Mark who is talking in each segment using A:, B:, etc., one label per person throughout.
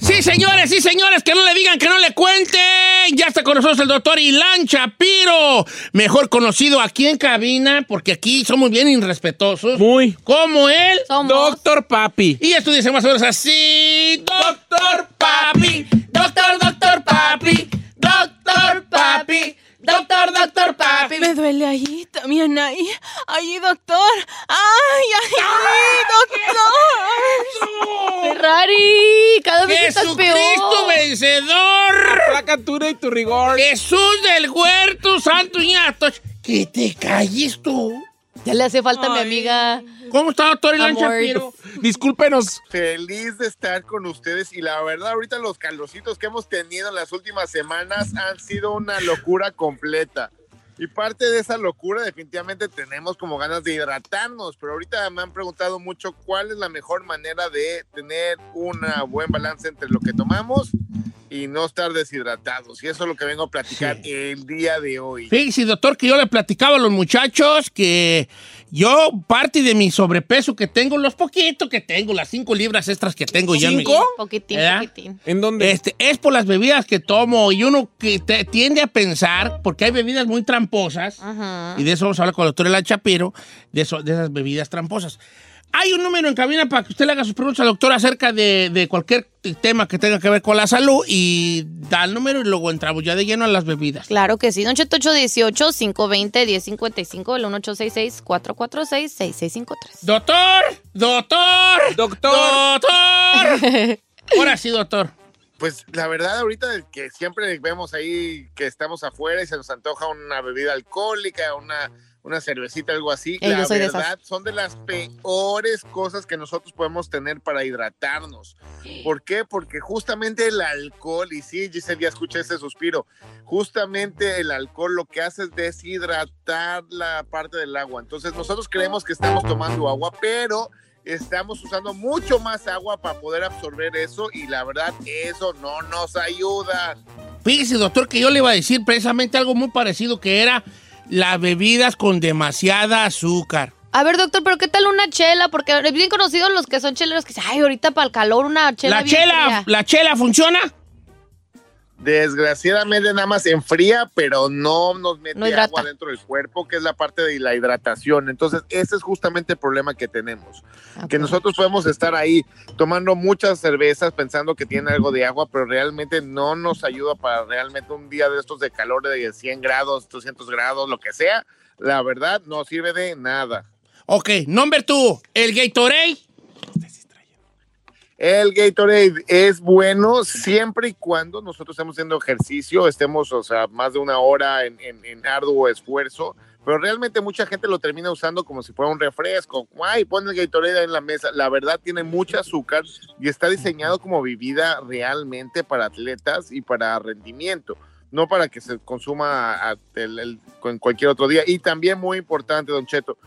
A: Sí, señores, sí, señores, que no le digan, que no le cuenten. Ya está con nosotros el doctor Ilan Chapiro, mejor conocido aquí en cabina, porque aquí somos bien irrespetuosos.
B: Muy.
A: Como él.
B: Doctor Papi.
A: Y esto dice más o menos así. Doctor Papi, doctor, doctor Papi, doctor Papi. Doctor, doctor, papi.
C: Me duele ahí, también ahí. Ahí, doctor. ¡Ay, ay, doctor!
D: Ferrari, cada vez estás
A: Jesucristo
D: peor.
A: vencedor.
B: Placatura y tu rigor.
A: Jesús del huerto, santo ñato. Que te calles tú.
D: Ya le hace falta a mi amiga.
A: ¿Cómo está, doctor Ilan
D: Amor.
A: Chapiro?
B: Discúlpenos.
E: Feliz de estar con ustedes y la verdad ahorita los calorcitos que hemos tenido en las últimas semanas han sido una locura completa. Y parte de esa locura definitivamente tenemos como ganas de hidratarnos, pero ahorita me han preguntado mucho cuál es la mejor manera de tener un buen balance entre lo que tomamos y no estar deshidratados. Y eso es lo que vengo a platicar el día de hoy.
A: Fíjese, doctor, que yo le platicaba a los muchachos que yo, parte de mi sobrepeso que tengo, los poquitos que tengo, las cinco libras extras que tengo ya en mi-
B: ¿Cinco?
D: Poquitín, poquitín.
B: ¿En dónde?
A: Este, es por las bebidas que tomo y uno que te- tiende a pensar, porque hay bebidas muy tramposas, y de eso vamos a hablar con el doctor Elan Chapiro, de, eso, de esas bebidas tramposas. Hay un número en cabina para que usted le haga sus preguntas al doctor acerca de, de cualquier tema que tenga que ver con la salud y da el número y luego entramos ya de lleno a las bebidas.
D: Claro que sí. Don Cheto 818-520-1055, el 1866-446-6653.
A: Doctor, doctor,
B: Doctor.
A: doctor. Ahora sí, doctor.
E: Pues la verdad ahorita que siempre vemos ahí que estamos afuera y se nos antoja una bebida alcohólica, una, una cervecita, algo así.
D: Yo
E: la
D: soy de esas.
E: verdad son de las peores cosas que nosotros podemos tener para hidratarnos. ¿Por qué? Porque justamente el alcohol, y sí, Giselle ya escuché ese suspiro, justamente el alcohol lo que hace es deshidratar la parte del agua. Entonces nosotros creemos que estamos tomando agua, pero estamos usando mucho más agua para poder absorber eso y la verdad eso no nos ayuda.
A: Fíjese, doctor, que yo le iba a decir precisamente algo muy parecido que era las bebidas con demasiada azúcar.
D: A ver, doctor, pero ¿qué tal una chela? Porque es bien conocidos los que son cheleros que dicen, ay, ahorita para el calor una chela
A: la
D: bien
A: chela,
D: fría".
A: la chela funciona.
E: Desgraciadamente nada más enfría, pero no nos mete
D: No
E: agua dentro del cuerpo, que es la parte de la hidratación. Entonces, ese es justamente el problema que tenemos. Que nosotros podemos estar ahí tomando muchas cervezas pensando que tiene algo de agua, pero realmente no nos ayuda para realmente un día de estos de calor de 100 grados, 200 grados, lo que sea. La verdad, no sirve de nada.
A: Ok, number two, el Gatorade.
E: El Gatorade es bueno siempre y cuando nosotros estemos haciendo ejercicio, estemos, o sea, más de una hora en, en- en arduo esfuerzo, pero realmente mucha gente lo termina usando como si fuera un refresco. Ay, pon el Gatorade en la mesa. La verdad tiene mucho azúcar y está diseñado como bebida realmente para atletas y para rendimiento, no para que se consuma a- en cualquier otro día. Y también muy importante, Don Cheto,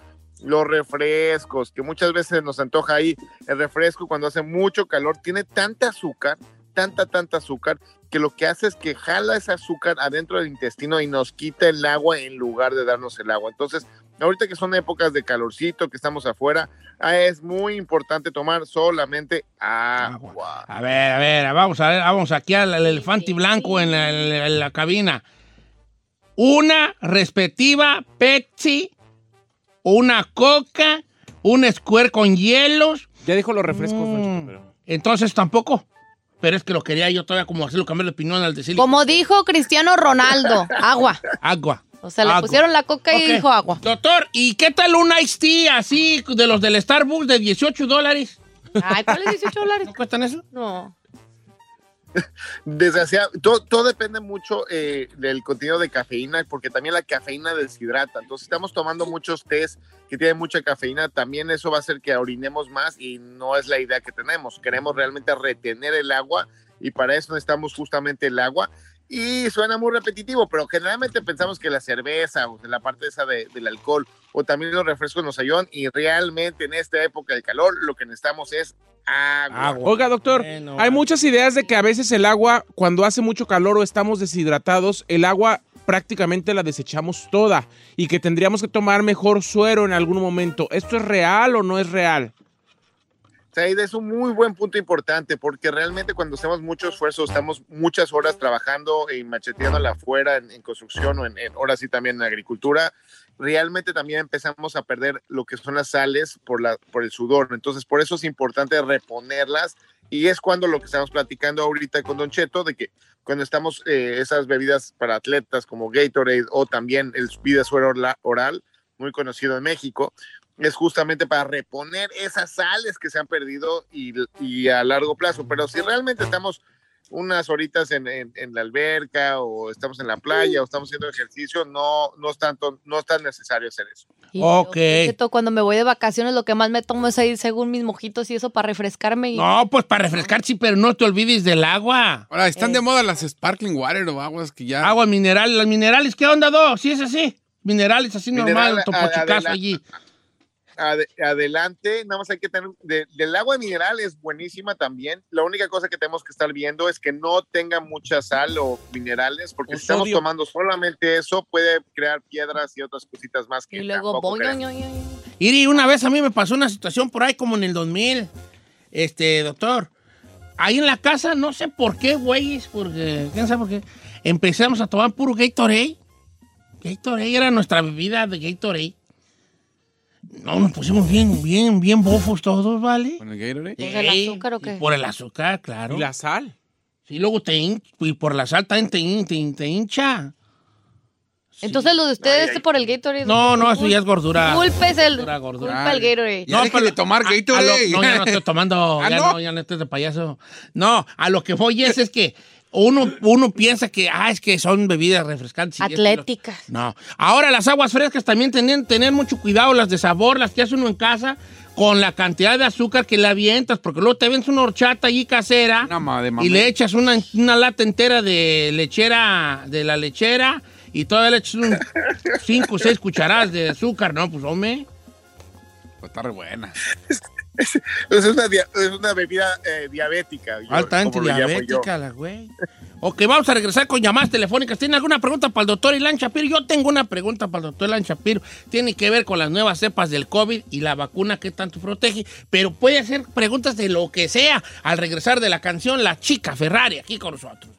E: los refrescos, que muchas veces nos antoja ahí el refresco cuando hace mucho calor, tiene tanta azúcar, tanta, tanta azúcar, que lo que hace es que jala ese azúcar adentro del intestino y nos quita el agua en lugar de darnos el agua. Entonces, ahorita que son épocas de calorcito, que estamos afuera, ah, es muy importante tomar solamente agua.
A: A ver, a ver, vamos a ver, vamos aquí al, elefante blanco en la, en la- en la cabina. Una respectiva Pepsi, una Coca, un Square con hielos.
B: Ya dijo los refrescos,
A: Mm.
B: Pero-
A: Entonces tampoco. pero es que lo quería yo todavía como hacerlo cambiar de opinión al decirle
D: Como dijo Cristiano Ronaldo, agua.
A: agua.
D: O sea, le
A: Agua.
D: pusieron la coca y dijo agua.
A: Doctor, ¿y qué tal un Ice Tea así de los del Starbucks de 18 dólares?
D: Ay, ¿cuáles 18 dólares?
A: ¿No cuestan eso?
D: No.
E: Desgraciadamente, todo, depende mucho eh, del contenido de cafeína, porque también la cafeína deshidrata. Entonces, estamos tomando muchos tés que tienen mucha cafeína, también eso va a hacer que orinemos más y no es la idea que tenemos. Queremos realmente retener el agua y para eso necesitamos justamente el agua. Y suena muy repetitivo, pero generalmente pensamos que la cerveza o la parte esa de- del alcohol o también los refrescos nos ayudan y realmente en esta época de calor lo que necesitamos es agua.
A: Agua.
B: Oiga, doctor,
A: Bueno,
B: hay muchas ideas de que a veces el agua, cuando hace mucho calor o estamos deshidratados, el agua prácticamente la desechamos toda y que tendríamos que tomar mejor suero en algún momento. ¿Esto es real o no es real?
E: Said, es un muy buen punto importante porque realmente cuando hacemos mucho esfuerzo, estamos muchas horas trabajando y macheteándola afuera en, en construcción o en, en horas sí también en agricultura, realmente también empezamos a perder lo que son las sales por, la, por el sudor. Entonces, por eso es importante reponerlas y es cuando lo que estamos platicando ahorita con Don Cheto, de que cuando estamos eh, esas bebidas para atletas como Gatorade o también el vida suero oral, muy conocido en México, es justamente para reponer esas sales que se han perdido y a largo plazo. Pero si realmente estamos unas horitas en, en- en la alberca o estamos en la playa o estamos haciendo ejercicio, no, no, es tanto, no es tan necesario hacer eso.
D: Y
A: Ok.
D: yo, cuando me voy de vacaciones, lo que más me tomo es ir según mis mojitos y eso para refrescarme. Y...
A: No, pues para refrescar, sí, pero no te olvides del agua.
F: Ahora, están
D: Eh.
F: de moda las sparkling water o aguas que ya.
A: Agua mineral, las minerales, ¿qué onda, Do? Sí es así. Minerales así
E: Mineral,
A: normal,
E: a-
A: topo
E: a-
A: chicazo
E: adela-
A: allí.
E: Ade- adelante, nada más hay que tener, de- del agua mineral es buenísima también. La única cosa que tenemos que estar viendo es que no tenga mucha sal o minerales, porque si estamos tomando solamente eso, puede crear piedras y otras cositas más que
D: Y luego, oing.
A: Iri, una vez a mí me pasó una situación por ahí como en el 2000, este, doctor. Ahí en la casa, no sé por qué, güeyes, porque, quién sabe por qué, empezamos a tomar puro Gatorade. Gatorade era nuestra bebida de Gatorade. No, nos pusimos bien, bien, bien bofos todos, ¿vale?
F: Con el Gatorade.
D: ¿Por el azúcar o
A: y
D: qué?
A: Por el azúcar, claro.
B: ¿Y la sal?
A: Sí, luego te hincha, y por la sal también te, hin- te, te hincha.
D: Entonces lo de ustedes
E: Ay,
D: por el Gatorade.
A: No, no, eso ya es gordura.
D: Culpa es el,
A: Gordura, gordura.
D: culpa el Gatorade.
F: Ya deje de tomar
A: a- a
F: Gatorade.
A: lo- no, ya no estoy tomando.
F: ¿Ah,
A: ya
F: no?
A: no? ya no estoy de payaso. No, a lo que voy es, es que uno, uno piensa que, ah, es que son bebidas refrescantes.
D: Atléticas.
A: No. Ahora las aguas frescas también tienen tener mucho cuidado, las de sabor, las que hace uno en casa, con la cantidad de azúcar que le avientas, porque luego te vendes una horchata allí casera y le echas una, una lata entera de lechera, de la lechera, y todavía le echas un 5 o 6 cucharadas de azúcar, ¿no? Pues hombre.
F: Pues está re buena.
E: Es una, dia- es una bebida eh, diabética. yo-
A: Altamente
E: como lo llamo yo.
A: diabética la güey. Ok, vamos a regresar con llamadas telefónicas. ¿Tiene alguna pregunta para el doctor Ilan Shapiro? Yo tengo una pregunta para el doctor Ilan Shapiro. Tiene que ver con las nuevas cepas del COVID y la vacuna que tanto protege, pero puede hacer preguntas de lo que sea al regresar de la canción La Chica Ferrari aquí con nosotros.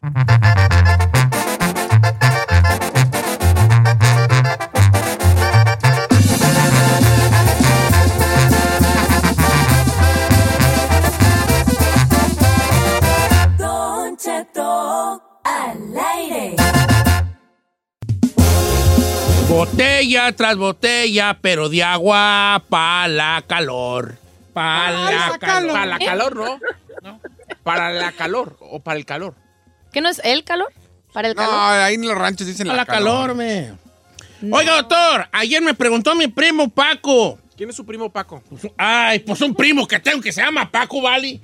A: Botella tras botella, pero de agua para la calor. Para la calor.
B: Para la calor, ¿no? Para la calor o para el calor.
D: ¿Qué no es el calor? ¿Para el
F: No,
D: calor?
F: ahí en los ranchos dicen
A: Para
F: la,
A: la calor, me. Oiga, doctor, ayer me preguntó mi primo Paco.
B: ¿Quién es su primo Paco?
A: Pues, ay, pues un primo que tengo que se llama Paco, ¿vale?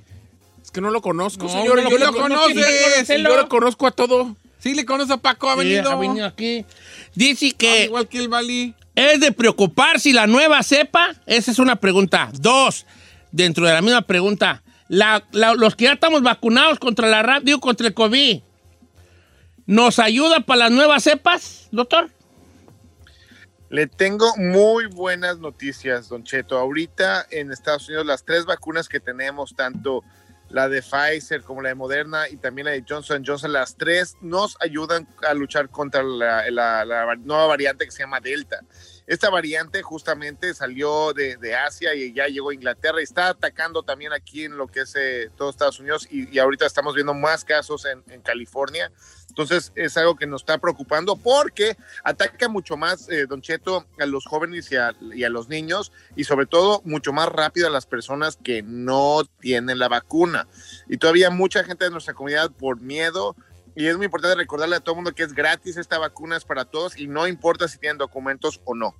B: Es que no lo conozco,
A: No,
B: señor.
A: no
B: yo
A: lo
B: lo
A: no conocerlo.
B: Yo lo conozco a todo.
F: Sí, le conoce a Paco, ha
A: Sí,
F: venido.
A: ha venido aquí. Dice
F: Ah,
A: que
F: Igual que el Bali.
A: es de preocupar si la nueva cepa. Esa es una pregunta. Dos, dentro de la misma pregunta. La- la- los que ya estamos vacunados contra la rap, digo, contra el COVID, ¿nos ayuda para las nuevas cepas, doctor?
E: Le tengo muy buenas noticias, Don Cheto. Ahorita en Estados Unidos las tres vacunas que tenemos, tanto la de Pfizer como la de Moderna y también la de Johnson Johnson, las tres nos ayudan a luchar contra la, nueva variante que se llama Delta. Esta variante justamente salió de, Asia y ya llegó a Inglaterra y está atacando también aquí en lo que es eh, todo Estados Unidos y, y ahorita estamos viendo más casos en, en California. Entonces es algo que nos está preocupando porque ataca mucho más, eh, Don Cheto, a los jóvenes y a, y a los niños y sobre todo mucho más rápido a las personas que no tienen la vacuna. Y todavía mucha gente de nuestra comunidad por miedo y es muy importante recordarle a todo el mundo que es gratis, esta vacuna es para todos y no importa si tienen documentos o no.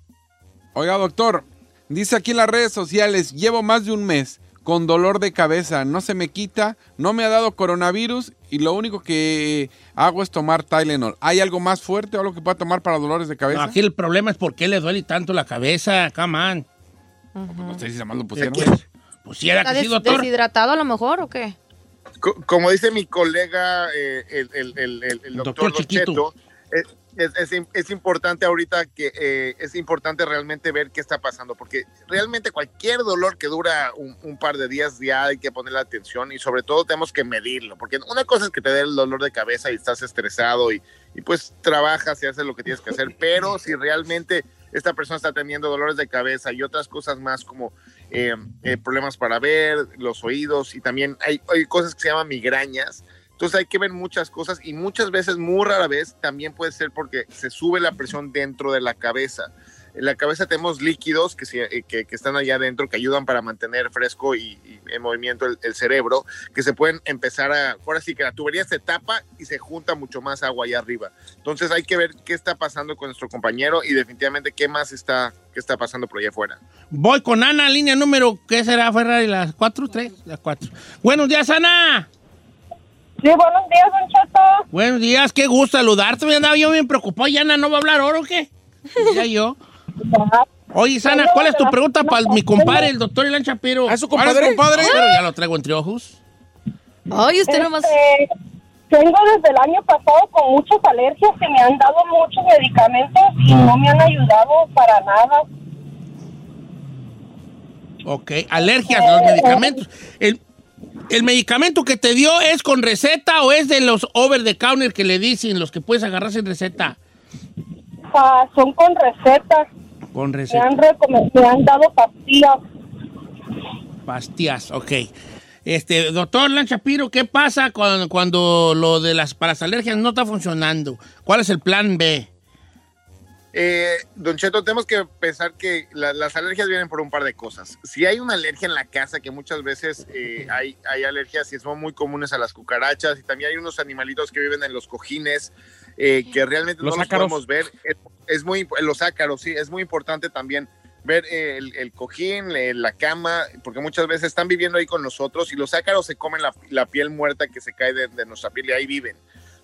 F: Oiga, doctor, dice aquí en las redes sociales, llevo más de un mes con dolor de cabeza, no se me quita, no me ha dado coronavirus y lo único que hago es tomar Tylenol. ¿Hay algo más fuerte o algo que pueda tomar para dolores de cabeza?
A: No, aquí el problema es por qué le duele tanto la cabeza, come on.
F: No sé si más lo pusieron.
A: Pues, pues si era
D: ¿Está
A: que sí,
D: des-
A: doctor.
D: deshidratado a lo mejor o qué?
E: Co- como dice mi colega, eh, el, el- el- el- el doctor,
A: doctor
E: Cheto, eh, es, es im- es importante ahorita que eh, es importante realmente ver qué está pasando, porque realmente cualquier dolor que dura un, un par de días ya hay que ponerle atención y sobre todo tenemos que medirlo, porque una cosa es que te dé el dolor de cabeza y estás estresado y, y pues trabajas y haces lo que tienes que hacer, pero si realmente esta persona está teniendo dolores de cabeza y otras cosas más como eh, eh, problemas para ver, los oídos y también hay, hay cosas que se llaman migrañas. Entonces hay que ver muchas cosas y muchas veces, muy rara vez, también puede ser porque se sube la presión dentro de la cabeza. En la cabeza tenemos líquidos que, se- eh, que, que están allá adentro que ayudan para mantener fresco y, y en movimiento el, el cerebro, que se pueden empezar a, ahora sí que la tubería se tapa y se junta mucho más agua allá arriba. Entonces hay que ver qué está pasando con nuestro compañero y definitivamente qué más está, qué está pasando por allá afuera.
A: Voy con Ana, línea número, ¿qué será, Ferrari? ¿Las cuatro? ¿Tres? Las cuatro. Buenos días, Ana.
G: Sí, buenos días, Don Cheto.
A: Buenos días, qué gusto saludarte. Me andaba yo bien preocupado. ¿Y Ana no va a hablar ahora o qué? Ya yo. Oye, Sana, ¿cuál es tu pregunta para mi compadre, el doctor Ilan Chapiro?
B: ¿Ah, su compadre?
F: ¿Ah, es compadre?
A: Pero ya lo traigo entre ojos.
D: Ay, usted nomás.
G: Este, tengo desde el año pasado con muchas alergias que me han dado muchos medicamentos y no me han ayudado para nada.
A: Ok, alergias a los medicamentos. El, ¿El medicamento que te dio es con receta o es de los over the counter que le dicen, los que puedes agarrar sin receta?
G: Ah, son con recetas.
A: Con
G: Me han, me han dado pastillas.
A: Pastillas, ok. Este, doctor Lan Shapiro, ¿qué pasa cuando, cuando lo de las para las alergias no está funcionando? ¿Cuál es el plan B?
E: Eh, don Cheto, tenemos que pensar que la- las alergias vienen por un par de cosas. Si hay una alergia en la casa, que muchas veces eh, hay, hay alergias y son muy comunes a las cucarachas, y también hay unos animalitos que viven en los cojines, eh, que realmente
B: Los
E: no los podemos ver. Es, es muy, los ácaros, sí, es muy importante también ver el, el cojín, la cama, porque muchas veces están viviendo ahí con nosotros y los ácaros se comen la, la piel muerta que se cae de, de nuestra piel y ahí viven.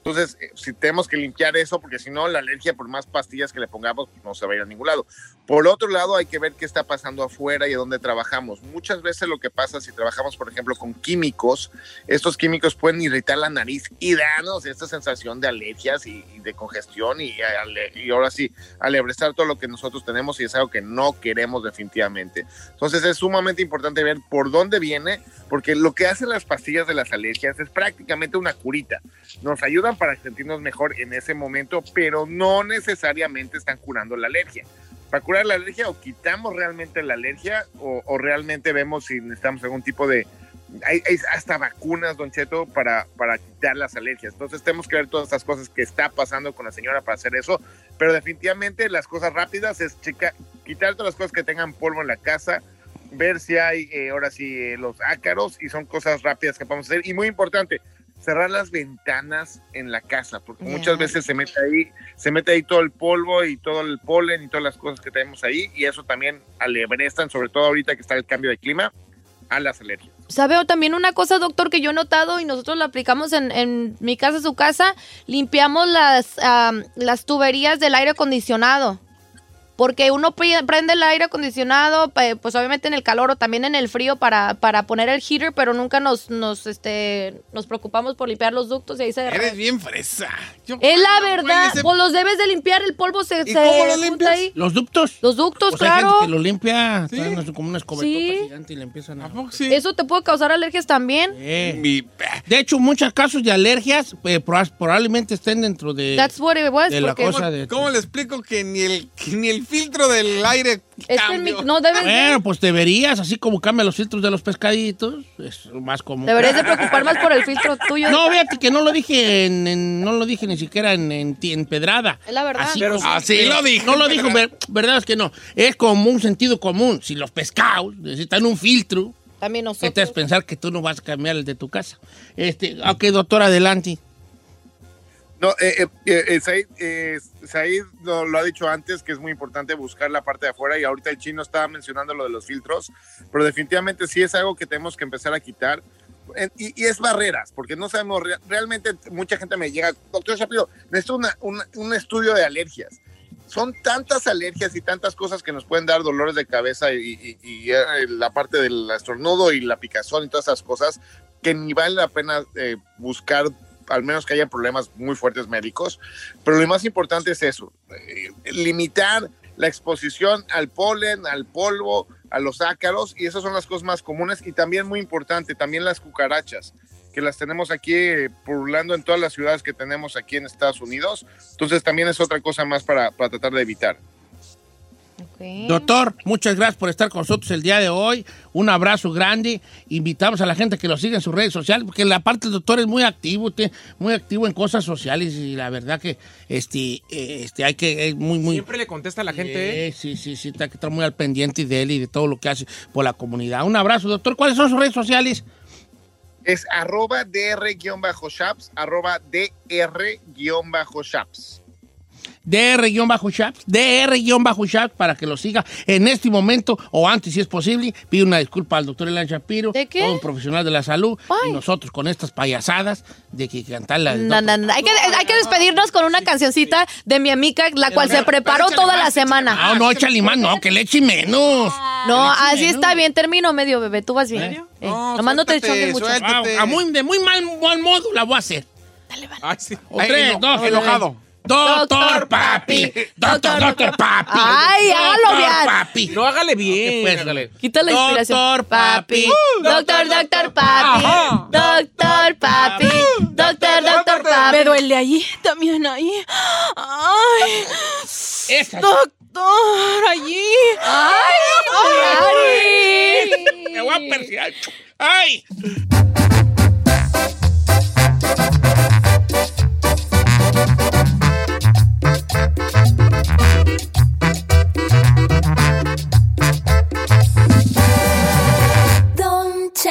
E: Entonces, eh, si tenemos que limpiar eso, porque si no, la alergia, por más pastillas que le pongamos, pues, no se va a ir a ningún lado. Por otro lado, hay que ver qué está pasando afuera y a dónde trabajamos. Muchas veces lo que pasa si trabajamos, por ejemplo, con químicos, estos químicos pueden irritar la nariz y darnos esta sensación de alergias y, y de congestión y, y ahora sí, alebrestar todo lo que nosotros tenemos y es algo que no queremos definitivamente. Entonces es sumamente importante ver por dónde viene, porque lo que hacen las pastillas de las alergias es prácticamente una curita. Nos ayudan para sentirnos mejor en ese momento, pero no necesariamente están curando la alergia. Para curar la alergia o quitamos realmente la alergia o, o realmente vemos si necesitamos algún tipo de... Hay, hay hasta vacunas, don Cheto, para, para quitar las alergias. Entonces tenemos que ver todas estas cosas que está pasando con la señora para hacer eso. Pero definitivamente las cosas rápidas es checar, quitar todas las cosas que tengan polvo en la casa, ver si hay eh, ahora sí eh, los ácaros y son cosas rápidas que podemos hacer. Y muy importante, cerrar las ventanas en la casa, porque muchas veces se mete ahí, se mete ahí todo el polvo y todo el polen y todas las cosas que tenemos ahí, y eso también alebrestan, sobre todo ahorita que está el cambio de clima, a las alergias.
D: ¿Sabe o también una cosa, doctor, que yo he notado y nosotros lo aplicamos en, en mi casa, su casa? Limpiamos las, am, las tuberías del aire acondicionado. Porque uno prende el aire acondicionado, pues obviamente en el calor o también en el frío para, para poner el heater, pero nunca nos, nos, este, nos preocupamos por limpiar los ductos y ahí se...
F: Eres bien fresa. Yo-
D: Es la verdad,
F: ese-
D: pues los debes de limpiar, el polvo se,
F: ¿Y
D: se
F: cómo lo
D: junta
F: limpias?
D: ahí.
A: ¿Los ductos?
D: Los ductos,
A: Pues hay gente
D: claro.
A: que lo limpia,
F: Sí.
A: traen como una escobetota
D: Sí.
A: gigante y le empiezan a...
F: ¿A poco sí?
D: Eso te puede causar alergias también.
F: Mi-
A: De hecho, muchos casos de alergias eh, proba- probablemente estén dentro de,
D: That's what it was.
A: de la cosa de...
F: ¿Cómo le explico que ni el, que ni el filtro del aire
D: Es que en mi-
F: cambio.
D: no debes, de-
A: Bueno, pues deberías, así como cambian los filtros de los pescaditos, es más común.
D: deberías de preocupar más por el filtro tuyo.
A: No, fíjate que no lo dije en, en- no lo dije ni siquiera en, en, ti- en pedrada.
D: Es la verdad.
A: Así,
D: Pero
A: como-
F: Así
A: eh,
F: lo dijo.
A: No lo dijo, ver- verdad es que no. Es como un sentido común. Si los pescados necesitan un filtro,
D: También
A: ¿qué
D: nosotros.
A: pensar que tú no vas a cambiar el de tu casa? Este, ok, doctor, adelante.
E: No, eh, eh, eh, eh, Said, eh, Said lo, lo ha dicho antes que es muy importante buscar la parte de afuera y ahorita el chino estaba mencionando lo de los filtros, pero definitivamente sí es algo que tenemos que empezar a quitar. Y, y es barreras, porque no sabemos, re- realmente mucha gente me llega, doctor Shapiro, necesito una- una- un estudio de alergias. Son tantas alergias y tantas cosas que nos pueden dar dolores de cabeza y, y- y, eh, la parte del estornudo y la picazón y todas esas cosas que ni vale la pena buscar al menos que haya problemas muy fuertes médicos. Pero lo más importante es eso, eh, limitar la exposición al polen, al polvo, a los ácaros, y esas son las cosas más comunes. Y también muy importante, también las cucarachas, que las tenemos aquí eh, pululando en todas las ciudades que tenemos aquí en Estados Unidos. Entonces también es otra cosa más para, para tratar de evitar.
A: Doctor, muchas gracias por estar con nosotros el día de hoy. Un abrazo grande. Invitamos a la gente que lo siga en sus redes sociales, porque la parte del doctor es muy activo, muy activo en cosas sociales y la verdad que este, eh, este hay que es muy muy
B: Siempre le contesta a la gente, ¿eh?
A: Sí, sí, sí, hay que estar muy al pendiente de él y de todo lo que hace por la comunidad. Un abrazo, doctor. ¿Cuáles son sus redes sociales?
E: Es arroba dr-shaps, arroba dr-shaps.
A: DR-Shaps, DR-Shaps, para que lo siga en este momento o antes, si es posible. Pido una disculpa al doctor Elan Shapiro,
D: ¿De qué?
A: todo un profesional de la salud, y nosotros con estas payasadas de que cantar la.
D: No, no, no. Hay, que, hay que despedirnos con una cancioncita de mi amiga, la cual se preparó toda la semana.
A: No, no, échale más, no, que le eche menos.
D: No,
A: eche
D: así
A: menos.
D: está bien, termino medio, bebé. Tú vas bien. Eh,
F: No,
D: nomás no te choques mucho.
A: Ah, a muy, de muy mal, mal modo la voy a hacer.
B: Ay, sí.
A: O
F: Ay,
A: tres, dos,
F: enojado.
A: Doctor Papi. Doctor, doctor Papi.
D: Ay, hágalo
A: Doctor
D: bien.
A: Papi.
B: No, hágale bien.
A: Pues,
B: hágale.
D: Quita la inspiración.
A: Doctor Papi.
D: Doctor, doctor papi. Doctor papi. Doctor, doctor papi.
C: Me duele allí, también ahí. Ay,
A: Esa.
C: doctor, allí.
D: Ay,
A: Me voy a perseguir. ¡Ay!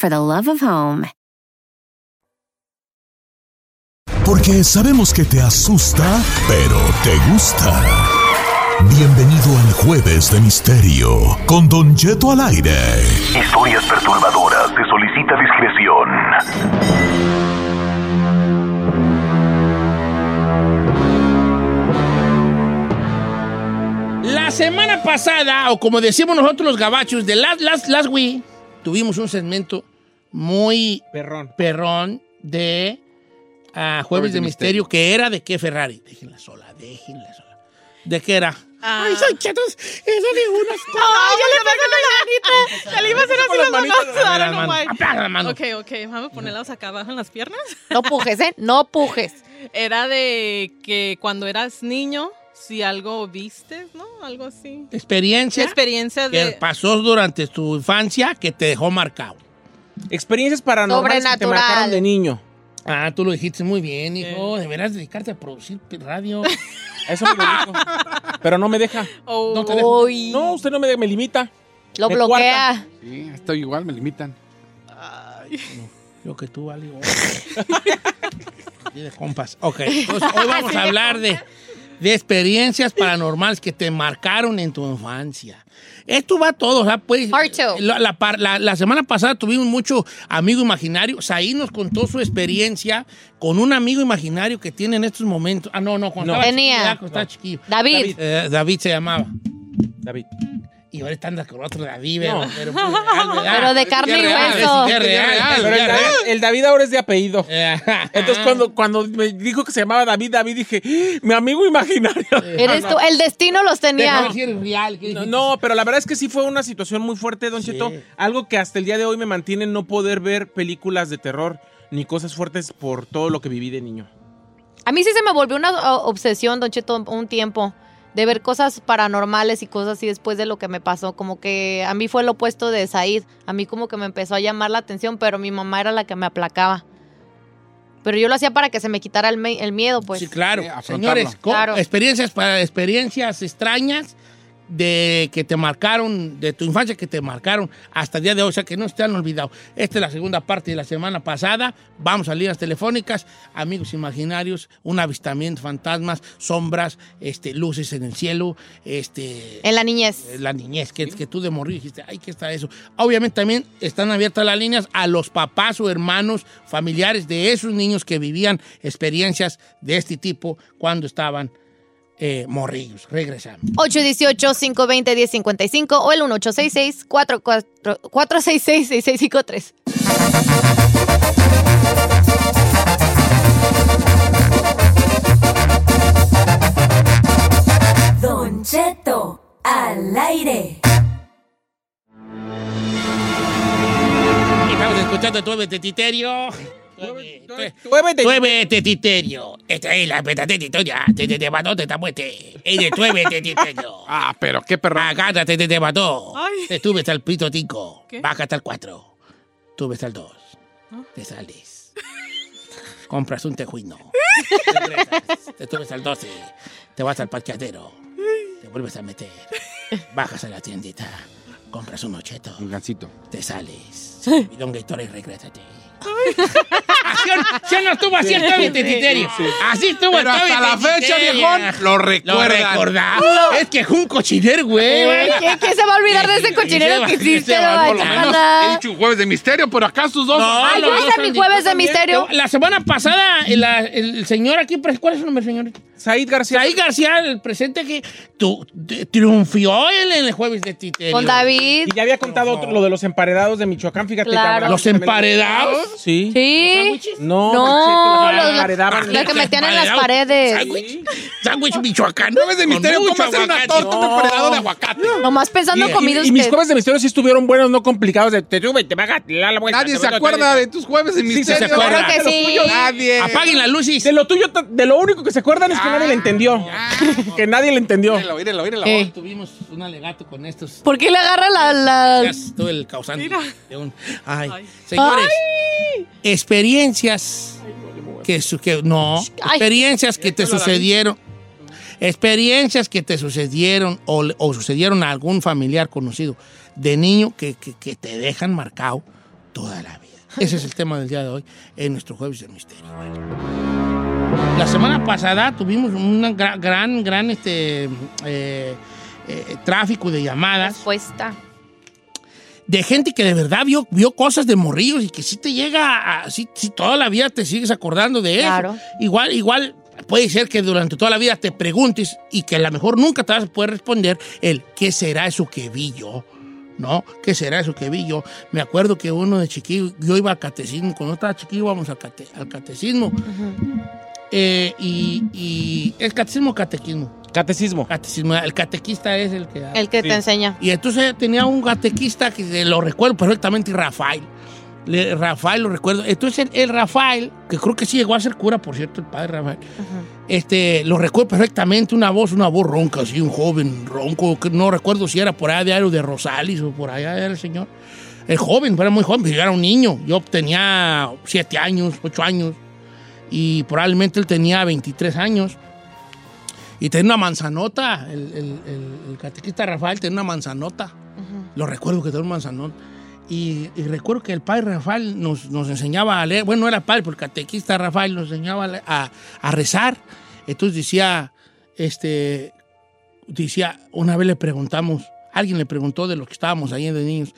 H: for the love of home.
I: Porque sabemos que te asusta, pero te gusta. Bienvenido al Jueves de Misterio con Don Jeto al aire.
J: Historias perturbadoras. Se solicita discreción.
A: La semana pasada, o como decimos nosotros los gabachos, de Last, last, last Week, tuvimos un segmento muy
B: Perrón.
A: perrón de ah, Jueves de, Misterio, que era de qué Ferrari. Déjenla sola, déjenla sola. ¿De qué era?
C: Ay,
A: soy chetos. Eso de unas
C: Ay, ya le pegó la manita. Ya le iba a hacer así
A: las
C: manos.
A: Apaga la mano.
C: Ok, ok. Vamos a ponerlas acá abajo en las piernas.
D: No pujes, ¿eh? No pujes.
C: Era de que cuando eras niño, si algo vistes, ¿no? Algo así.
A: Experiencia
C: Experiencia
A: que
C: de...
A: pasó durante tu infancia que te dejó marcado.
B: Experiencias paranormales que te marcaron de niño.
A: Ah, tú lo dijiste muy bien, hijo. Deberás dedicarte a producir radio.
B: Eso me lo dijo. Pero no me deja.
C: Oh,
A: No te dejo.
B: No, usted no me, me limita.
D: lo
B: me
D: bloquea.
F: Sí, estoy igual, me limitan.
A: Yo que tú, vale. Y de compas. Ok, entonces hoy vamos a hablar de, de experiencias paranormales que te marcaron en tu infancia. Esto va todo, o sea, pues.
D: Part two.
A: La, la la- la semana pasada tuvimos mucho amigo imaginario. Saí nos contó su experiencia con un amigo imaginario que tiene en estos momentos. Ah, no, no, cuando
B: No.
A: estaba
D: Tenía.
A: chiquillo, ya, cuando estaba chiquillo.
D: David.
A: Eh, David se llamaba.
B: David.
A: Y ahorita anda con otro David,
B: No.
A: ¿verdad? pero, pues, real, ¿verdad?
D: Pero de carne y hueso.
A: Real,
B: Pero el David,
A: real.
B: el David ahora es de apellido. Entonces, cuando, cuando me dijo que se llamaba David, David, dije, ¡Ah! mi amigo imaginario.
D: Eres tú. El destino los tenía.
A: ver si eres real. ¿qué
B: No, pero la verdad es que sí fue una situación muy fuerte, Don
A: Sí.
B: Cheto. Algo que hasta el día de hoy me mantiene en no poder ver películas de terror ni cosas fuertes por todo lo que viví de niño.
D: A mí sí se me volvió una obsesión, Don Cheto, un tiempo. De ver cosas paranormales y cosas así después de lo que me pasó. Como que a mí fue lo opuesto de Said. A mí como que me empezó a llamar la atención, pero mi mamá era la que me aplacaba. Pero yo lo hacía para que se me quitara el, miedo, pues.
A: sí, claro.
F: Sí, afrontarlo.
A: Señores,
D: Claro.
A: experiencias para experiencias extrañas de que te marcaron, de tu infancia que te marcaron hasta el día de hoy, o sea, que no te han olvidado. Esta es la segunda parte de la semana pasada. Vamos a líneas telefónicas, amigos imaginarios, un avistamiento, fantasmas, sombras, este, luces en el cielo, este,
D: En la niñez.
A: eh, la niñez, que, que tú de morir dijiste, ay, ¿qué está eso? Obviamente también están abiertas las líneas a los papás o hermanos familiares de esos niños que vivían experiencias de este tipo cuando estaban eh, morrillos. Regresamos.
D: 818-520-1055 o el 1866-466-6653.
K: Don Cheto al aire.
A: Estamos escuchando Tueve Tetiterio.
B: Tueve
A: Tueve Tetiterio. Esta es la petatetoria. Te te te mató, te te muerte. Es de Tueve Tetiterio.
F: Ah, pero qué perro.
A: Agárrate, te te mató.
C: Ay.
A: Te tuve hasta el pito tico.
C: ¿Qué?
A: Baja hasta el 4. Tuve hasta el 2. Te sales. Compras un tejuino. Regresas. Te tuve hasta el 12. Te vas al parqueadero. Te vuelves a meter. Bajas a la tiendita. Compras un ocheto.
F: Un gancito.
A: Te sales. Bidón Gatorade y regrésate. Así o- ¿Sí o no estuvo así el Toby Tetiterio? Así estuvo
F: Pero
A: el Toby
F: hasta la fecha, viejón, lo
A: Lo
F: recuerdan.
A: recordamos. Es que es un cochinero, güey.
D: ¿Quién, quién se va a olvidar de ese cochinero que hiciste,
F: Por lo menos he dicho un jueves de misterio, pero acá sus dos.
A: No,
D: Ay,
A: los
D: yo hice mi jueves de misterio.
A: La semana pasada, el, el señor aquí, ¿cuál es su nombre, señor?
B: Said García.
A: Saí García, el presente que tu- triunfió él en el jueves de Titerio.
D: Con David.
B: Y ya había contado otro- lo de los emparedados de Michoacán, fíjate.
D: Claro.
B: que
A: ¿Los emparedados?
B: Sí.
D: Sí.
B: No,
D: No, los- que metían en las paredes.
A: Sándwich. Sándwich michoacano.
F: Jueves de misterio, ¿cómo hacer una torta emparedado de aguacate?
D: Nomás pensando en
A: Y-
D: comida
B: Y mis jueves de misterio sí estuvieron buenos, no complicados. De te sube, te baja, la vuelta.
F: Nadie se acuerda de tus jueves de
B: Sí, sí,
F: misterio.
A: se acuerda.
D: Claro que
B: De los
D: sí.
B: tuyos,
F: Nadie.
A: Apaguen las luces.
B: De lo tuyo, de lo único que se acuerdan es que nadie le entendió. que nadie le entendió.
F: Míralo, míralo.
D: Eh.
A: Tuvimos un alegato con estos.
D: ¿Por qué le agarra la... la...
A: Tú el causante de un... Ay. Señores, experiencias que, su- que no,
D: Ay.
A: experiencias que te sucedieron. Experiencias que te sucedieron o, o sucedieron a algún familiar conocido de niño que, que- que te dejan marcado toda la vida. Ese es el tema del día de hoy en nuestro Jueves de Misterio. La semana pasada tuvimos un gran, gran, gran este, eh, eh, tráfico de llamadas
D: Respuesta.
A: de gente que de verdad vio, vio cosas de morrillos y que sí te llega a, sí, sí, toda la vida te sigues acordando de eso.
D: Claro.
A: Igual, igual puede ser que durante toda la vida te preguntes y que a lo mejor nunca te vas a poder responder el ¿qué será eso que vi yo? ¿No? ¿Qué será eso que vi yo? Me acuerdo que uno de chiquillo, yo iba al catecismo, cuando estaba chiquillo íbamos al, cate- al catecismo. Eh, y, y es catecismo o catequismo.
B: Catecismo.
A: Catecismo. El catequista es el que
D: El que te enseña.
A: y entonces tenía un catequista que se lo recuerdo perfectamente, Rafael. Le- Rafael lo recuerdo. Entonces el, el Rafael, que creo que sí llegó a ser cura, por cierto, el padre Rafael, este, lo recuerdo perfectamente, una voz, una voz ronca, así, un joven ronco, que no recuerdo si era por allá de Aero de Rosales o por allá era el señor. El joven, era muy joven, pero yo era un niño. Yo tenía siete años, ocho años, y probablemente él tenía 23 años. Y tenía una manzanota, el, el- el- el catequista Rafael tenía una manzanota. Lo recuerdo que tenía un manzanón. Y, y recuerdo que el padre Rafael nos, nos enseñaba a leer. Bueno, no era padre, porque el catequista Rafael nos enseñaba a, a- a rezar. Entonces decía, este, decía, una vez le preguntamos, alguien le preguntó de los que estábamos ahí de niños,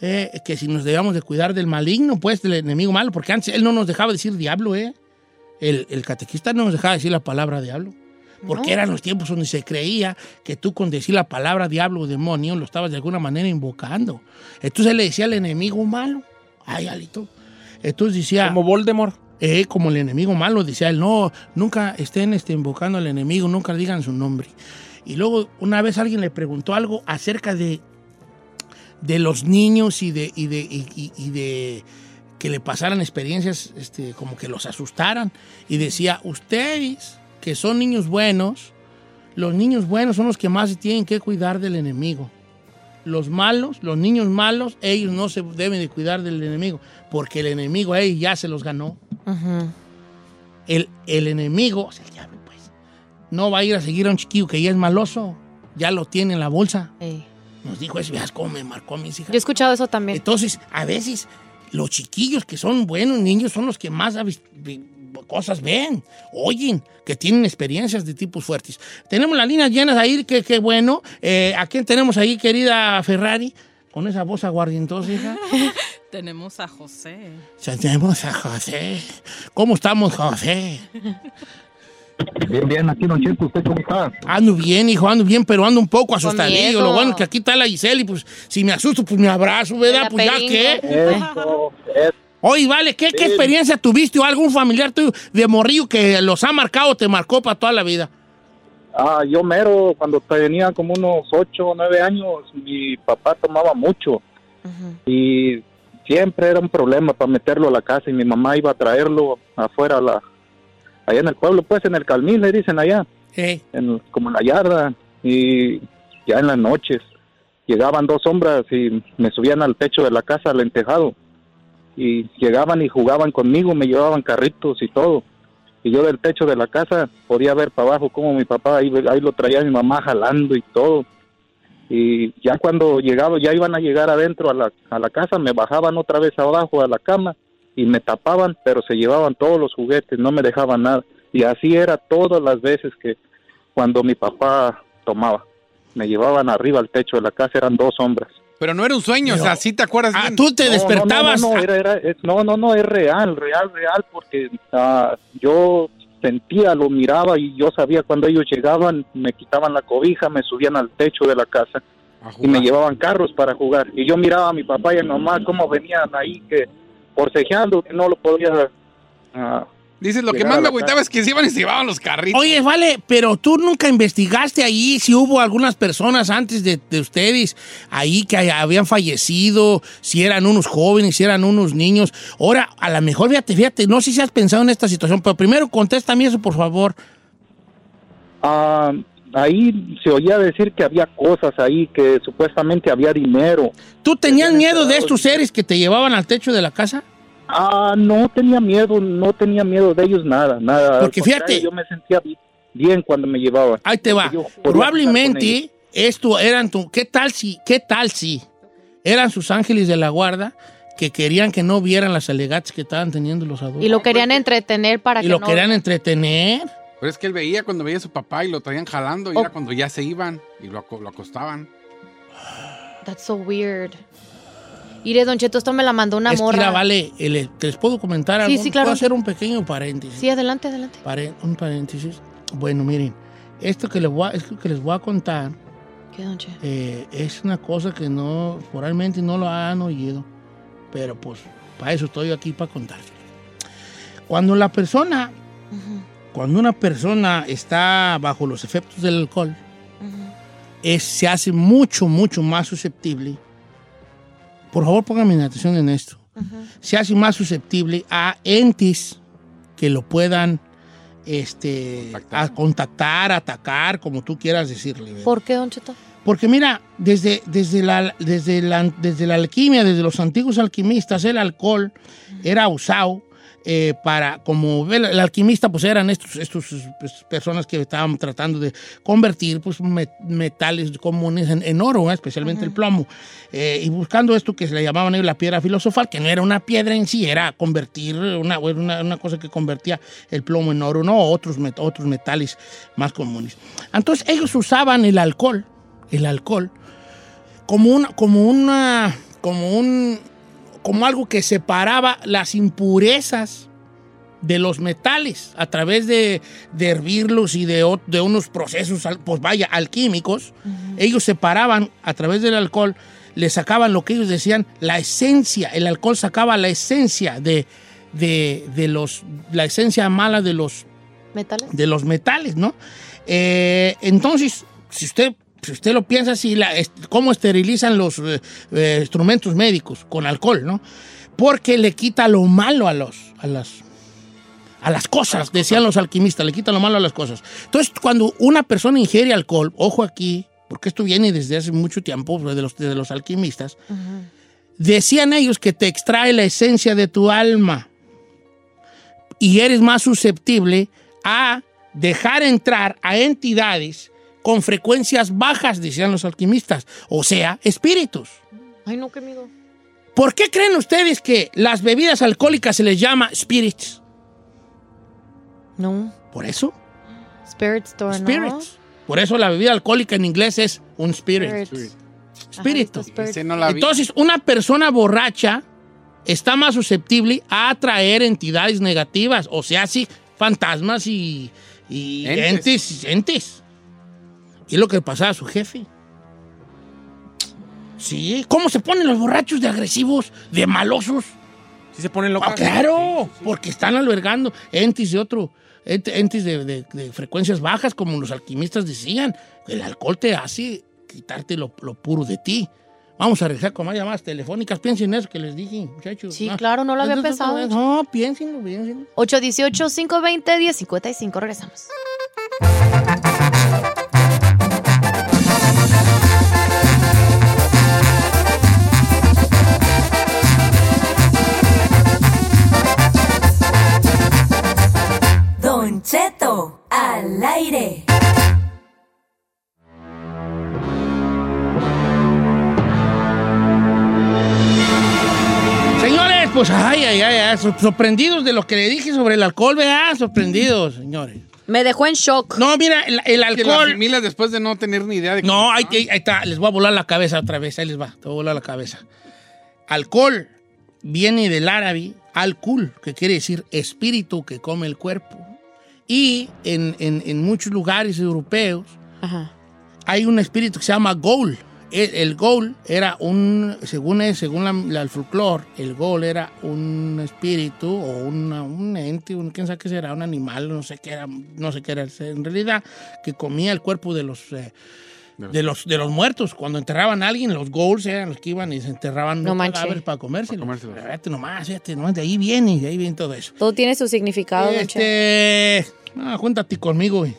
A: eh, que si nos debíamos de cuidar del maligno, pues, del enemigo malo, porque antes él no nos dejaba decir diablo, ¿eh? El, el catequista no nos dejaba decir la palabra diablo. Porque eran los tiempos donde se creía que tú con decir la palabra diablo o demonio lo estabas de alguna manera invocando. Entonces él le decía al enemigo malo. Ay, Alito. Entonces decía...
B: Como Voldemort.
A: Eh, como el enemigo malo, decía él, no, nunca estén este, invocando al enemigo, nunca digan su nombre. Y luego una vez alguien le preguntó algo acerca de, de los niños y de, y de, y- y- y de que le pasaran experiencias este, como que los asustaran. Y decía, ustedes que son niños buenos, los niños buenos son los que más se tienen que cuidar del enemigo. Los malos, los niños malos, ellos no se deben de cuidar del enemigo, porque el enemigo a ellos ya se los ganó. El, el enemigo, o sea, el diablo, pues, no va a ir a seguir a un chiquillo que ya es maloso, ya lo tiene en la bolsa. Nos dijo eso, veas cómo me marcó a mis hijas.
D: Yo he escuchado eso también.
A: Entonces, a veces los chiquillos que son buenos niños son los que más cosas ven, oyen, que tienen experiencias de tipos fuertes. Tenemos las líneas llenas ahí, que qué bueno. Eh, ¿A quién tenemos ahí, querida Ferrari? Con esa voz aguardientosa, hija.
C: Tenemos a José.
A: Tenemos a José. ¿Cómo estamos, José?
L: Bien, bien, aquí Don Cheto, ¿usted cómo está?
A: Ando bien, hijo, ando bien, pero ando un poco asustadillo. Lo bueno es que aquí está la Giselle y pues si me asusto, pues me abrazo, ¿verdad? Pues ya que.
L: Eso,
A: Oye, vale, ¿qué, qué
L: Sí.
A: experiencia tuviste o algún familiar tuyo de morrillo que los ha marcado o te marcó para toda la vida?
L: Ah, yo mero, cuando tenía como unos 8 o 9 años, mi papá tomaba mucho. Y siempre era un problema para meterlo a la casa y mi mamá iba a traerlo afuera, a la, allá en el pueblo, pues en el Calmín le dicen allá, en, como en la yarda. Y ya en las noches llegaban dos sombras y me subían al techo de la casa, al entejado y llegaban y jugaban conmigo, me llevaban carritos y todo. Y yo del techo de la casa podía ver para abajo como mi papá ahí, ahí lo traía mi mamá jalando y todo. Y ya cuando llegaba, ya iban a llegar adentro a la, a la casa, me bajaban otra vez abajo a la cama y me tapaban, pero se llevaban todos los juguetes, no me dejaban nada. Y así era todas las veces que cuando mi papá tomaba. Me llevaban arriba al techo de la casa, eran dos sombras.
F: Pero no era un sueño, o sea, sí te acuerdas bien.
A: Ah, tú te
L: No, no,
A: despertabas.
L: No, no, no, era- era- es, no, no, no, es real, real, real, porque ah, yo sentía, lo miraba y yo sabía cuando ellos llegaban, me quitaban la cobija, me subían al techo de la casa y me llevaban carros para jugar. Y yo miraba a mi papá y a mi mamá cómo venían ahí, que forcejeando, que no lo podía... ah,
F: Dices, lo que más me agüitaba es que se iban y se llevaban los carritos.
A: Oye, vale, pero tú nunca investigaste ahí si hubo algunas personas antes de, de ustedes ahí que habían fallecido, si eran unos jóvenes, si eran unos niños. Ahora, a lo mejor, fíjate, fíjate, no sé si has pensado en esta situación, pero primero contéstame eso, por favor.
L: Ah, ahí se oía decir que había cosas ahí, que supuestamente había dinero.
A: ¿Tú tenías miedo de estos seres que te llevaban al techo de la casa?
L: Ah, no tenía miedo, no tenía miedo de ellos nada, nada.
A: Porque fíjate-
L: yo me sentía bien. bien cuando me llevaba.
A: Ahí te va. Probablemente esto eran tu. ¿Qué tal si? ¿Qué tal si? Eran sus ángeles de la guarda que querían que no vieran las alegatas que estaban teniendo los adultos.
D: Y lo querían entretener para
A: Y
D: que
A: lo
D: no...
A: querían entretener.
F: Pero es que él veía cuando veía a su papá y lo traían jalando y
D: Oh.
F: era cuando ya se iban y lo, lo acostaban.
D: That's so weird. Ire, Don Cheto, esto me la mandó una
A: es
D: morra.
A: mira, vale, el- te les puedo comentar
D: Sí,
A: algo.
D: sí, claro.
A: Puedo hacer un pequeño paréntesis.
D: Sí, adelante, adelante.
A: Pare- un paréntesis. Bueno, miren, esto que les voy a, esto que les voy a contar
D: ¿Qué, Don Che?
A: eh, es una cosa que no, probablemente no lo han oído, pero pues para eso estoy aquí para contárselo. Cuando la persona, cuando una persona está bajo los efectos del alcohol, es- se hace mucho, mucho más susceptible. Por favor, pónganme atención en esto. Se hace más susceptible a entes que lo puedan este, a contactar, atacar, como tú quieras decirle. ¿verdad?
D: ¿Por qué, Don Cheto?
A: Porque mira, desde, desde, la, desde, la, desde la alquimia, desde los antiguos alquimistas, el alcohol era usado eh, para, como el, el alquimista, pues eran estos, estos pues, personas que estaban tratando de convertir pues, me- metales comunes en, en oro, ¿eh? especialmente el plomo, Eh, y buscando esto que se le llamaban ellos la piedra filosofal, que no era una piedra en sí, era convertir, una, una, una cosa que convertía el plomo en oro, no otros, met- otros metales más comunes. Entonces ellos usaban el alcohol, el alcohol, como una, como una, como un, como algo que separaba las impurezas de los metales a través de, de hervirlos y de, de unos procesos, pues vaya, alquímicos. Ellos separaban a través del alcohol, le sacaban lo que ellos decían, la esencia. El alcohol sacaba la esencia de, de, de los, la esencia mala de los
D: ¿Metales?
A: de los metales, ¿no? Eh, entonces, si usted, si usted lo piensa así, la, ¿cómo esterilizan los eh, eh, instrumentos médicos? Con alcohol, ¿no? Porque le quita lo malo a, los, a, las, a las cosas, decían los alquimistas, le quita lo malo a las cosas. Entonces, cuando una persona ingiere alcohol, ojo aquí, porque esto viene desde hace mucho tiempo, de los, de los alquimistas, decían ellos que te extrae la esencia de tu alma y eres más susceptible a dejar entrar a entidades con frecuencias bajas, decían los alquimistas, o sea, espíritus.
D: Ay, no, qué miedo.
A: ¿Por qué creen ustedes que las bebidas alcohólicas se les llama spirits?
D: No.
A: Por eso,
D: Spirit Store, ¿no?
A: spirits. Por eso la bebida alcohólica en inglés es un spirit.
D: Spirit.
A: Espíritu.
F: No.
A: Entonces, una persona borracha está más susceptible a atraer entidades negativas, o sea, sí, fantasmas y, y
F: Entes.
A: entes. entes. Y es lo que le pasaba a su jefe. Sí, ¿cómo se ponen los borrachos de agresivos, de malosos?
B: Si se ponen locos.
A: Ah, claro, porque están albergando entes de otro, ent- entes de, de- de frecuencias bajas, como los alquimistas decían. El alcohol te hace quitarte lo, lo puro de ti. Vamos a regresar con más llamadas telefónicas. Piensen en eso que les dije, muchachos.
D: Sí, claro, no lo había pensado.
A: No, piénsenlo, piénsenlo.
D: 818-520-1055. Regresamos.
K: Al aire.
A: Señores, pues, ay, ay, ay, ay, sor- sorprendidos de lo que le dije sobre el alcohol, ¿verdad? Sorprendidos, señores.
D: Me dejó en shock.
A: No, mira, el, el
F: Que lo
A: alcohol...
F: asimilas después de no tener ni idea de
A: No, ahí, ahí- ahí está, les voy a volar la cabeza otra vez, ahí les va, te voy a volar la cabeza. Alcohol viene del árabe alcohol, que quiere decir espíritu que come el cuerpo. Y en, en- en muchos lugares europeos hay un espíritu que se llama gol. El, el gol era un, según, es- según la- la- el folclore, el gol era un espíritu o una- un ente, un, quién sabe qué será, un animal, no sé qué era, no sé qué era en realidad, que comía el cuerpo de los, eh, de los, de los muertos. Cuando enterraban a alguien, los goals eran los que iban y se enterraban
D: No
A: los
D: manches.
A: cadáveres para comérselo. Fíjate nomás, fíjate nomás, de ahí viene, de ahí viene todo eso.
D: Todo tiene su significado, Don Cheto.
A: Este, ah, cuéntate conmigo, güey.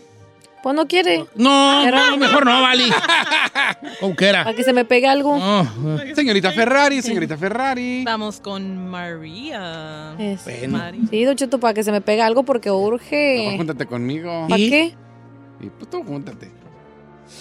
D: Pues no quiere.
A: No,
D: Era-
A: no, mejor no, vale. ¿Cómo que era?
D: Para que se me pegue algo.
F: Señorita Ferrari, señorita Ferrari.
C: Vamos con María.
D: Es-. Sí, Don Cheto, para que se me pegue algo porque urge.
F: Júntate conmigo.
D: ¿Para qué?
F: Y pues tú júntate.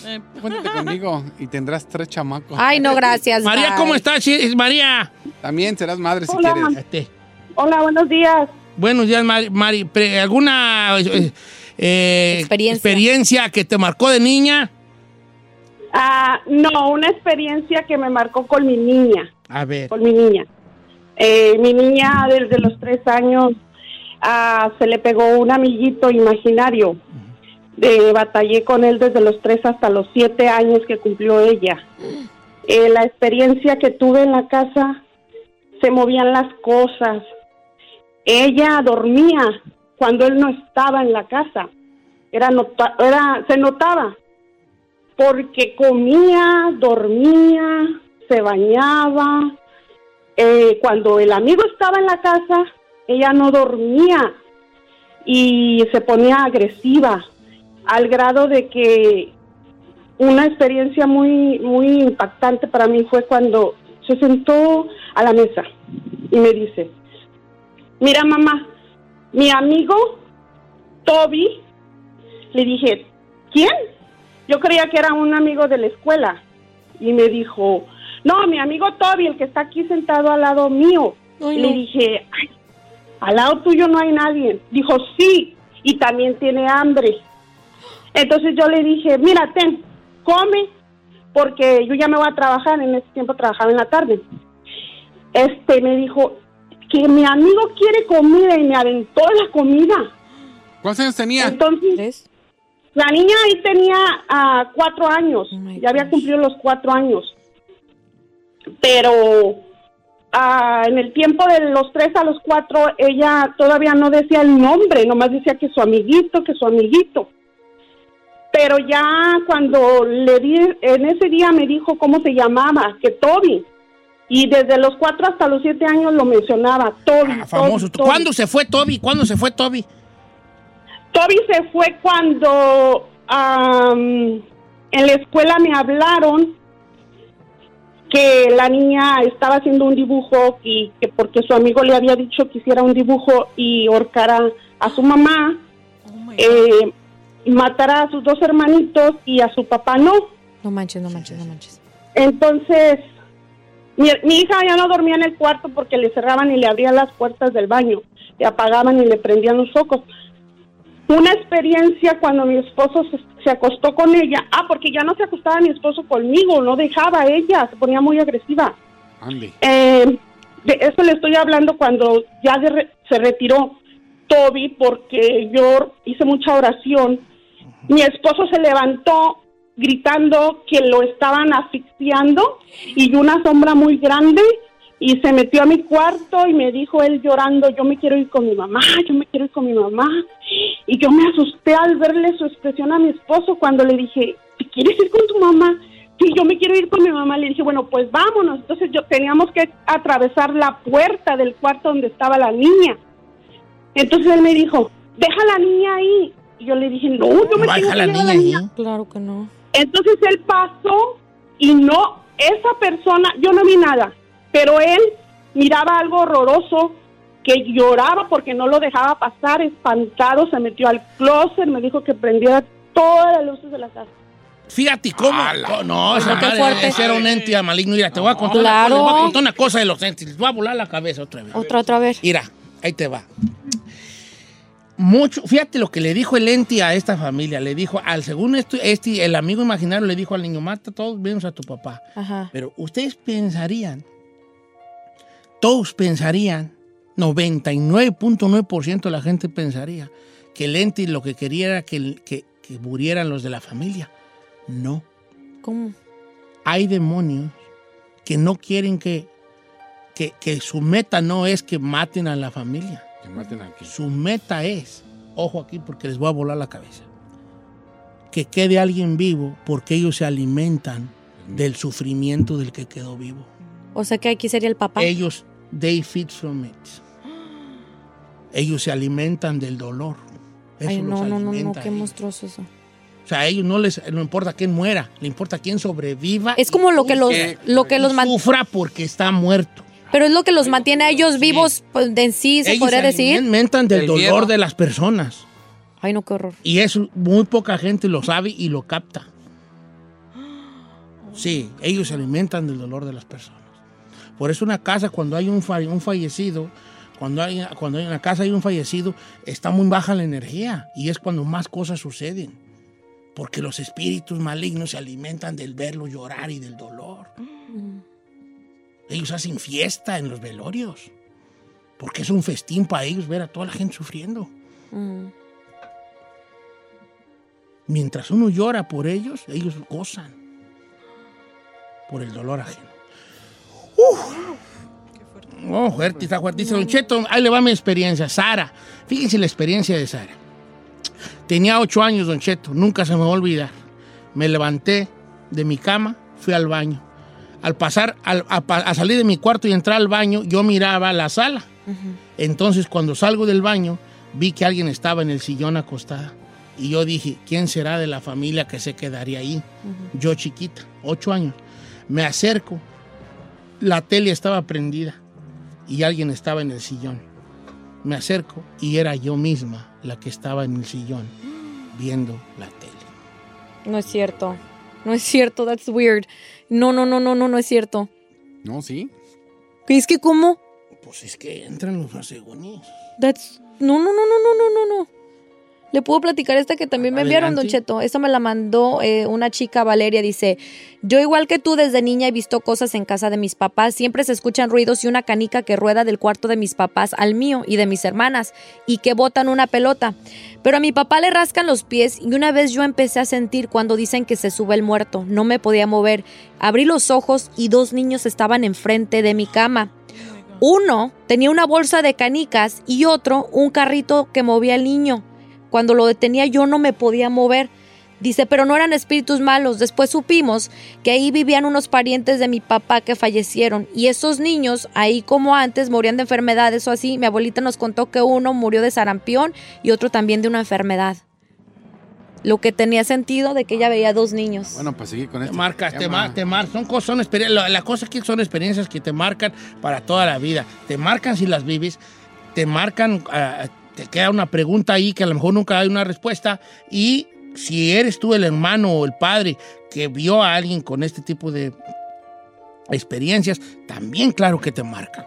C: Eh,
F: Júntate conmigo y tendrás tres chamacos.
D: Ay, no, gracias.
A: María,
D: bye.
A: ¿cómo estás? María.
F: También serás madre si
G: Hola.
F: quieres.
A: Este,
G: Hola, buenos días.
A: Buenos días, Mari. ¿Alguna eh, eh,
D: Experiencia.
A: experiencia que te marcó de niña?
G: Ah, no, una experiencia que me marcó con mi niña,
A: A ver.
G: con mi niña. Eh, mi niña desde los tres años ah, se le pegó un amiguito imaginario. Eh, batallé con él desde los tres hasta los siete años que cumplió ella. Eh, la experiencia que tuve en la casa, se movían las cosas. Ella dormía cuando él no estaba en la casa. Era, nota- se notaba porque comía, dormía, se bañaba. Eh, cuando el amigo estaba en la casa, ella no dormía y se ponía agresiva al grado de que una experiencia muy muy impactante para mí fue cuando se sentó a la mesa y me dice, mira mamá, mi amigo Toby, le dije, ¿quién? Yo creía que era un amigo de la escuela y me dijo, no, mi amigo Toby, el que está aquí sentado al lado mío.
D: Ay,
G: Le
D: no.
G: dije, "Ay, al lado tuyo no hay nadie. Dijo, sí, y también tiene hambre. Entonces yo le dije, mira, ten, come, porque yo ya me voy a trabajar, en ese tiempo trabajaba en la tarde. Este me dijo que mi amigo quiere comida y me aventó la comida.
F: ¿Cuántos años tenía?
G: Entonces, la niña ahí tenía ah, cuatro años, ya había cumplido los cuatro años. Pero ah, en el tiempo de los tres a los cuatro, ella todavía no decía el nombre, nomás decía que su amiguito, que su amiguito. Pero ya cuando le di, en ese día me dijo cómo se llamaba, que Toby. Y desde los cuatro hasta los siete años lo mencionaba, Toby.
A: Ah, Famoso.
G: Toby, Toby.
A: ¿Cuándo se fue Toby? ¿Cuándo se fue Toby?
G: Toby se fue cuando am, en la escuela me hablaron que la niña estaba haciendo un dibujo y que porque su amigo le había dicho que hiciera un dibujo y ahorcara a su mamá, eh, matara a sus dos hermanitos y a su papá no.
D: No manches, no manches, no manches.
G: Entonces, mi, mi hija ya no dormía en el cuarto porque le cerraban y le abrían las puertas del baño, le apagaban y le prendían los focos. Una experiencia cuando mi esposo se, se acostó con ella, ah, porque ya no se acostaba mi esposo conmigo, no dejaba a ella, se ponía muy agresiva. Eh, de eso le estoy hablando cuando ya de re- se retiró Toby porque yo hice mucha oración. Mi esposo se levantó gritando que lo estaban asfixiando y una sombra muy grande y se metió a mi cuarto y me dijo él llorando, yo me quiero ir con mi mamá, yo me quiero ir con mi mamá. Y yo me asusté al verle su expresión a mi esposo cuando le dije, ¿te quieres ir con tu mamá? Sí, yo me quiero ir con mi mamá. Le dije, bueno, pues vámonos. Entonces yo teníamos que atravesar la puerta del cuarto donde estaba la niña. Entonces él me dijo, deja a la niña ahí. Y yo le dije, no, yo me
A: Va a
G: tengo
A: dejar
G: que
A: la
G: llevar a
A: niña ahí.
D: Claro que no.
G: entonces él pasó y no, esa persona, yo no vi nada, pero él miraba algo horroroso que lloraba porque no lo dejaba pasar, espantado, se metió al closet, me dijo que prendiera todas las luces de la casa.
A: Fíjate cómo. Oh, no, esa madre,
D: fuerte.
A: ese era un ente maligno. Mira, te voy a contar,
D: Claro.
A: una, cosa, voy a contar una cosa de los entes. Les voy a volar la cabeza otra vez.
D: Otra, otra vez.
A: Mira, ahí te va. Mucho, fíjate lo que le dijo el ente a esta familia. Le dijo, al según esto, este, el amigo imaginario le dijo al niño, mata todos menos a tu papá.
D: Ajá.
A: Pero ustedes pensarían, todos pensarían, 99.9% de la gente pensaría que el ente lo que quería era que, que, que murieran los de la familia. No.
D: ¿Cómo?
A: Hay demonios que no quieren que, que, que su meta no es que maten a la familia.
F: Que maten aquí.
A: Su meta es, ojo aquí porque les voy a volar la cabeza, que quede alguien vivo porque ellos se alimentan del sufrimiento del que quedó vivo.
D: O sea que aquí sería el papá.
A: Ellos, they feed from it. Ellos se alimentan del dolor. Eso
D: Ay,
A: los
D: no, no, no, no, qué monstruoso eso.
A: O sea, a ellos no les no importa quién muera, le importa quién sobreviva.
D: Es como lo que los, lo que los
A: sufra porque está muerto.
D: Pero es lo que los mantiene a ellos vivos pues, en sí, se
A: ellos
D: podría
A: se
D: decir.
A: alimentan del
F: Del
A: dolor de las personas.
D: Ay, no, qué horror.
A: Y eso muy poca gente lo sabe y lo capta. Sí, ellos se alimentan del dolor de las personas. Por eso una casa, cuando hay un, fa- un fallecido, cuando hay, cuando hay una casa hay un fallecido, está muy baja la energía y es cuando más cosas suceden. Porque los espíritus malignos se alimentan del verlo llorar y del dolor. Ellos hacen fiesta en los velorios. Porque es un festín para ellos ver a toda la gente sufriendo.
D: Mm.
A: Mientras uno llora por ellos, ellos gozan por el dolor ajeno. ¡Uf! Oh, fuerte, está fuerte. Dice Don Cheto, ahí le va mi experiencia. Sara, fíjense la experiencia de Sara. Tenía ocho años, Don Cheto, nunca se me va a olvidar. Me levanté de mi cama, fui al baño. Al pasar, al- a, salir de mi cuarto y entrar al baño, yo miraba la sala. Entonces, cuando salgo del baño, vi que alguien estaba en el sillón acostada. Y yo dije, ¿quién será de la familia que se quedaría ahí? Yo chiquita, ocho años. Me acerco, la tele estaba prendida y alguien estaba en el sillón. Me acerco y era yo misma la que estaba en el sillón viendo la tele.
D: No es cierto. No es cierto, that's weird. No, no, no, no, no, no es cierto.
F: No, sí.
D: Es que cómo?
A: Pues es que entran los asegúnes.
D: That's... No, no, no, no, no, no, no, no. Le puedo platicar esta que también me enviaron, Don. Cheto. Esta me la mandó eh, una chica, Valeria. Dice, yo igual que tú desde niña he visto cosas en casa de mis papás. Siempre se escuchan ruidos y una canica que rueda del cuarto de mis papás al mío y de mis hermanas y que botan una pelota. Pero a mi papá le rascan los pies y una vez yo empecé a sentir cuando dicen que se sube el muerto. No me podía mover. Abrí los ojos y dos niños estaban enfrente de mi cama. Uno tenía una bolsa de canicas y otro un carrito que movía al niño. Cuando lo detenía yo no me podía mover. Dice, pero no eran espíritus malos. Después supimos que ahí vivían unos parientes de mi papá que fallecieron. Y esos niños, ahí como antes, morían de enfermedades o así. Mi abuelita nos contó que uno murió de sarampión y otro también de una enfermedad. Lo que tenía sentido de que ella veía dos niños.
F: Bueno, pues seguir con
A: Te
F: esto.
A: marcas, te, mar, te mar- son cosas, son experiencias. La, la cosa aquí son experiencias que te marcan para toda la vida. Te marcan si las vives, te marcan, ah, te queda una pregunta ahí que a lo mejor nunca hay una respuesta. Y si eres tú el hermano o el padre que vio a alguien con este tipo de experiencias, también claro que te marcan.